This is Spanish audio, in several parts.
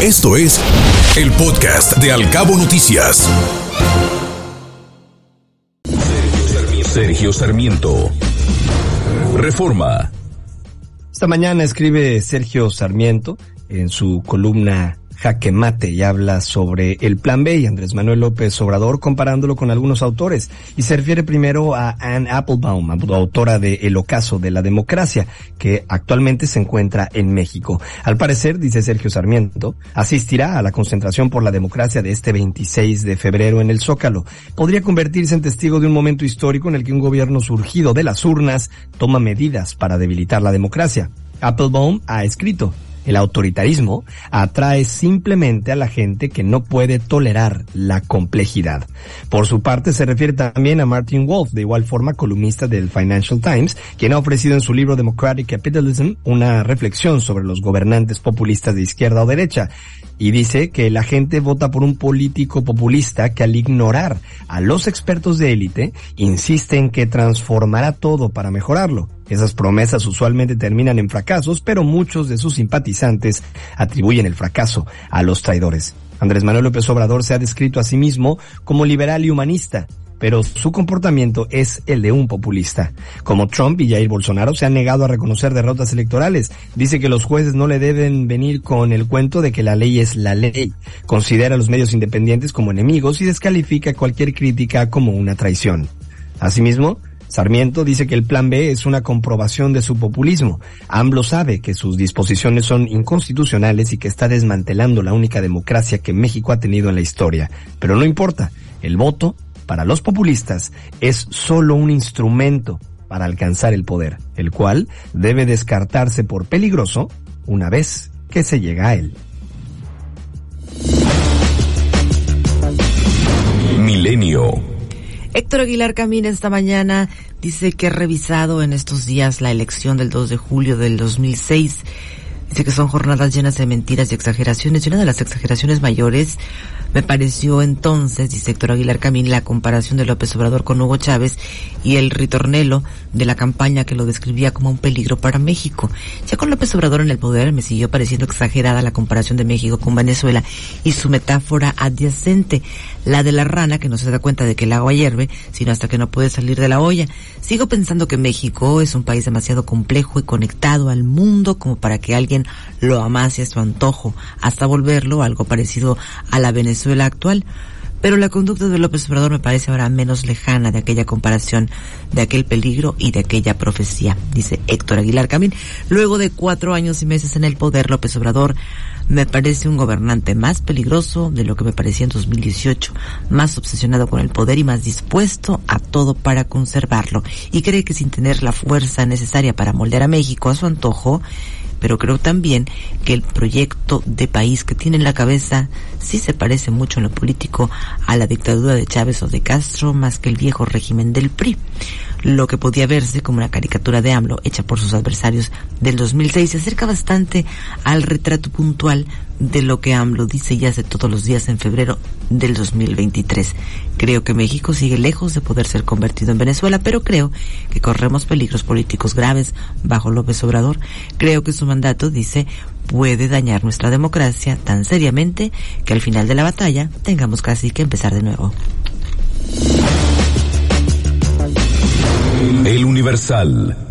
Esto es el podcast de Alcabo Noticias. Sergio Sarmiento. Reforma. Esta mañana escribe Sergio Sarmiento en su columna Jaque Mate y habla sobre el Plan B y Andrés Manuel López Obrador comparándolo con algunos autores y se refiere primero a Anne Applebaum, autora de El ocaso de la democracia, que actualmente se encuentra en México. Al parecer, dice Sergio Sarmiento, asistirá a la concentración por la democracia de este 26 de febrero en el Zócalo. Podría convertirse en testigo de un momento histórico en el que un gobierno surgido de las urnas toma medidas para debilitar la democracia. Applebaum ha escrito, el autoritarismo atrae simplemente a la gente que no puede tolerar la complejidad. Por su parte, se refiere también a Martin Wolf, de igual forma columnista del Financial Times, quien ha ofrecido en su libro Democratic Capitalism una reflexión sobre los gobernantes populistas de izquierda o derecha y dice que la gente vota por un político populista que al ignorar a los expertos de élite insiste en que transformará todo para mejorarlo. Esas promesas usualmente terminan en fracasos, pero muchos de sus simpatizantes atribuyen el fracaso a los traidores. Andrés Manuel López Obrador se ha descrito a sí mismo como liberal y humanista, pero su comportamiento es el de un populista. Como Trump y Jair Bolsonaro se han negado a reconocer derrotas electorales. Dice que los jueces no le deben venir con el cuento de que la ley es la ley. Considera a los medios independientes como enemigos y descalifica cualquier crítica como una traición. Asimismo, Sarmiento dice que el plan B es una comprobación de su populismo. AMLO sabe que sus disposiciones son inconstitucionales y que está desmantelando la única democracia que México ha tenido en la historia. Pero no importa, el voto para los populistas es solo un instrumento para alcanzar el poder, el cual debe descartarse por peligroso una vez que se llega a él. Milenio. Héctor Aguilar Camina esta mañana dice que ha revisado en estos días la elección del 2 de julio del 2006. Dice que son jornadas llenas de mentiras y exageraciones. Y una de las exageraciones mayores me pareció entonces, dice Héctor Aguilar Camín, la comparación de López Obrador con Hugo Chávez y el ritornelo de la campaña que lo describía como un peligro para México. Ya con López Obrador en el poder me siguió pareciendo exagerada la comparación de México con Venezuela y su metáfora adyacente, la de la rana que no se da cuenta de que el agua hierve, sino hasta que no puede salir de la olla. Sigo pensando que México es un país demasiado complejo y conectado al mundo como para que alguien lo amase a su antojo, hasta volverlo algo parecido a la Venezuela actual. Pero la conducta de López Obrador me parece ahora menos lejana de aquella comparación, de aquel peligro y de aquella profecía, dice Héctor Aguilar Camín. Luego de cuatro años y meses en el poder, López Obrador me parece un gobernante más peligroso de lo que me parecía en 2018, más obsesionado con el poder y más dispuesto a todo para conservarlo. Y cree que sin tener la fuerza necesaria para moldear a México a su antojo, pero creo también que el proyecto de país que tiene en la cabeza sí se parece mucho en lo político a la dictadura de Chávez o de Castro más que el viejo régimen del PRI. Lo que podía verse como una caricatura de AMLO hecha por sus adversarios del 2006 se acerca bastante al retrato puntual de lo que AMLO dice y hace todos los días en febrero del 2023. Creo que México sigue lejos de poder ser convertido en Venezuela, pero creo que corremos peligros políticos graves bajo López Obrador. Creo que su mandato, dice, puede dañar nuestra democracia tan seriamente que al final de la batalla tengamos casi que empezar de nuevo. El Universal.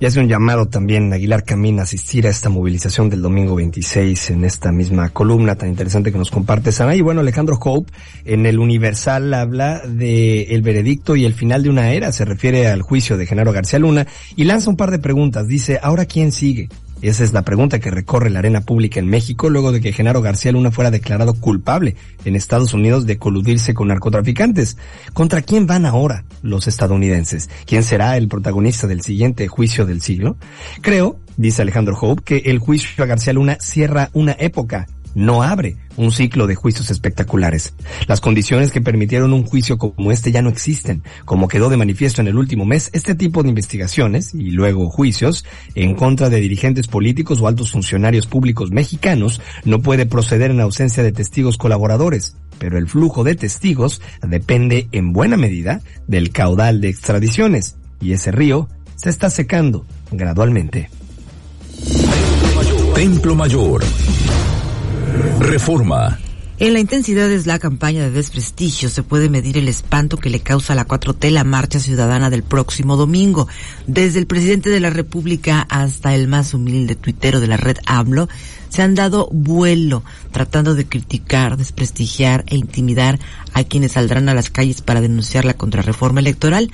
Y hace un llamado también Aguilar Camín a asistir a esta movilización del domingo 26 en esta misma columna tan interesante que nos comparte Sana. Y bueno, Alejandro Hope en el Universal habla de el veredicto y el final de una era, se refiere al juicio de Genaro García Luna y lanza un par de preguntas. Dice, ¿ahora quién sigue? Esa es la pregunta que recorre la arena pública en México luego de que Genaro García Luna fuera declarado culpable en Estados Unidos de coludirse con narcotraficantes. ¿Contra quién van ahora los estadounidenses? ¿Quién será el protagonista del siguiente juicio del siglo? Creo, dice Alejandro Hope, que el juicio a García Luna cierra una época no abre un ciclo de juicios espectaculares. Las condiciones que permitieron un juicio como este ya no existen. Como quedó de manifiesto en el último mes, este tipo de investigaciones y luego juicios en contra de dirigentes políticos o altos funcionarios públicos mexicanos no puede proceder en ausencia de testigos colaboradores. Pero el flujo de testigos depende en buena medida del caudal de extradiciones y ese río se está secando gradualmente. Templo Mayor. Reforma. En la intensidad de la campaña de desprestigio se puede medir el espanto que le causa a la 4T la marcha ciudadana del próximo domingo. Desde el presidente de la República hasta el más humilde tuitero de la red AMLO se han dado vuelo tratando de criticar, desprestigiar e intimidar a quienes saldrán a las calles para denunciar la contrarreforma electoral.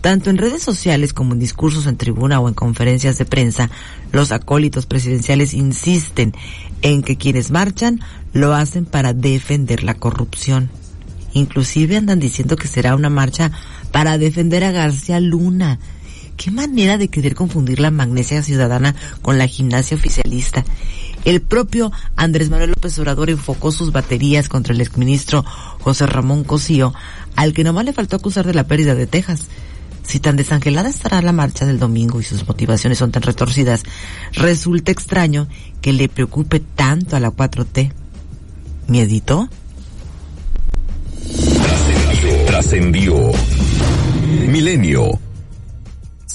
Tanto en redes sociales como en discursos en tribuna o en conferencias de prensa, los acólitos presidenciales insisten en que quienes marchan lo hacen para defender la corrupción. Inclusive andan diciendo que será una marcha para defender a García Luna. Qué manera de querer confundir la magnesia ciudadana con la gimnasia oficialista. El propio Andrés Manuel López Obrador enfocó sus baterías contra el exministro José Ramón Cosío, al que nomás le faltó acusar de la pérdida de Texas. Si tan desangelada estará la marcha del domingo y sus motivaciones son tan retorcidas, resulta extraño que le preocupe tanto a la 4T. ¿Miedito? Trascendió. Milenio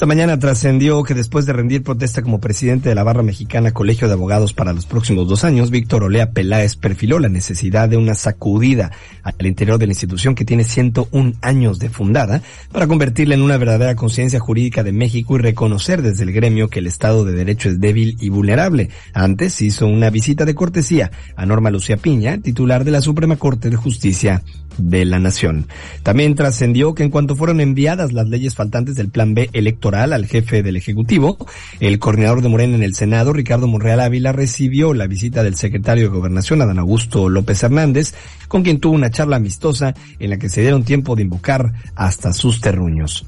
esta mañana trascendió que después de rendir protesta como presidente de la barra mexicana Colegio de Abogados para los próximos dos años, Víctor Olea Peláez perfiló la necesidad de una sacudida al interior de la institución que tiene 101 años de fundada para convertirla en una verdadera conciencia jurídica de México y reconocer desde el gremio que el Estado de Derecho es débil y vulnerable. Antes hizo una visita de cortesía a Norma Lucía Piña, titular de la Suprema Corte de Justicia de la Nación. También trascendió que en cuanto fueron enviadas las leyes faltantes del Plan B electoral al jefe del Ejecutivo, el coordinador de Morena en el Senado, Ricardo Monreal Ávila, recibió la visita del secretario de Gobernación, Adán Augusto López Hernández, con quien tuvo una charla amistosa en la que se dieron tiempo de invocar hasta sus terruños.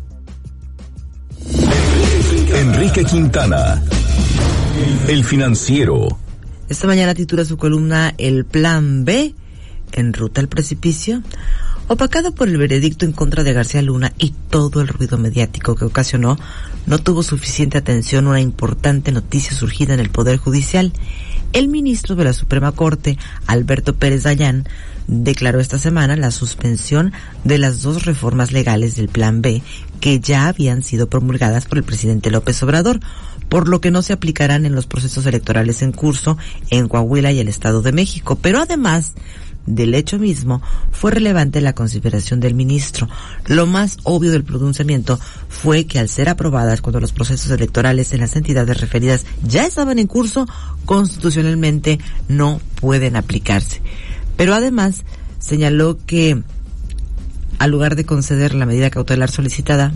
Enrique Quintana, el financiero. Esta mañana titula su columna El Plan B en ruta al precipicio, opacado por el veredicto en contra de García Luna y todo el ruido mediático que ocasionó, no tuvo suficiente atención una importante noticia surgida en el Poder Judicial. El ministro de la Suprema Corte, Alberto Pérez Dayán, declaró esta semana la suspensión de las dos reformas legales del Plan B que ya habían sido promulgadas por el presidente López Obrador, por lo que no se aplicarán en los procesos electorales en curso en Coahuila y el Estado de México. Pero además del hecho mismo fue relevante la consideración del ministro. Lo más obvio del pronunciamiento fue que al ser aprobadas cuando los procesos electorales en las entidades referidas ya estaban en curso, constitucionalmente no pueden aplicarse. Pero además señaló que al lugar de conceder la medida cautelar solicitada,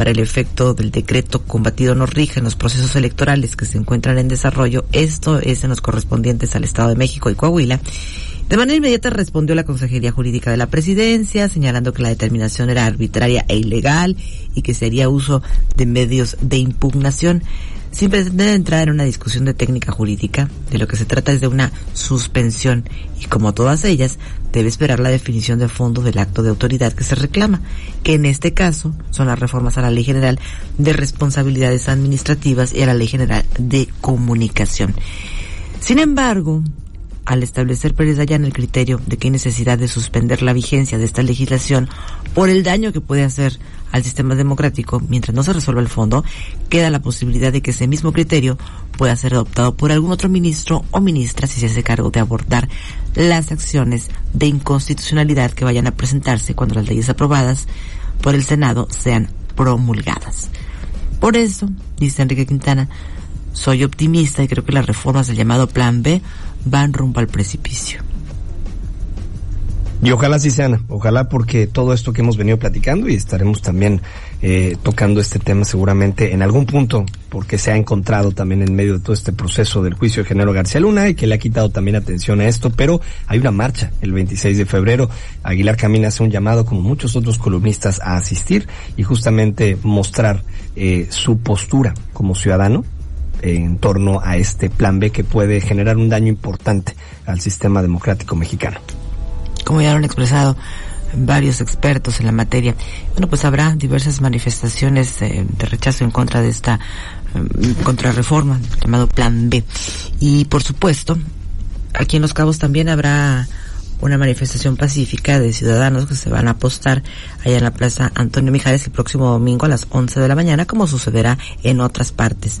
para el efecto del decreto combatido no rige en los procesos electorales que se encuentran en desarrollo, esto es en los correspondientes al Estado de México y Coahuila, de manera inmediata respondió la Consejería Jurídica de la Presidencia, señalando que la determinación era arbitraria e ilegal y que sería uso de medios de impugnación. Sin pretender entrar en una discusión de técnica jurídica, de lo que se trata es de una suspensión y como todas ellas, debe esperar la definición de fondo del acto de autoridad que se reclama, que en este caso son las reformas a la Ley General de Responsabilidades Administrativas y a la Ley General de Comunicación. Sin embargo, al establecer Pérez Dayan el criterio de que hay necesidad de suspender la vigencia de esta legislación por el daño que puede hacer al sistema democrático mientras no se resuelva el fondo, queda la posibilidad de que ese mismo criterio pueda ser adoptado por algún otro ministro o ministra si se hace cargo de abordar las acciones de inconstitucionalidad que vayan a presentarse cuando las leyes aprobadas por el Senado sean promulgadas. Por eso, dice Enrique Quintana, soy optimista y creo que las reformas del llamado Plan B van rumbo al precipicio. Y ojalá sí sean, ojalá porque todo esto que hemos venido platicando y estaremos también eh, tocando este tema seguramente en algún punto, porque se ha encontrado también en medio de todo este proceso del juicio de Genaro García Luna y que le ha quitado también atención a esto, pero hay una marcha el 26 de febrero. Aguilar Camina hace un llamado, como muchos otros columnistas, a asistir y justamente mostrar eh, su postura como ciudadano en torno a este plan B que puede generar un daño importante al sistema democrático mexicano. Como ya lo han expresado varios expertos en la materia, bueno, pues habrá diversas manifestaciones eh, de rechazo en contra de esta eh, contrarreforma llamado Plan B. Y por supuesto, aquí en Los Cabos también habrá una manifestación pacífica de ciudadanos que se van a apostar allá en la Plaza Antonio Mijares el próximo domingo a las 11 de la mañana, como sucederá en otras partes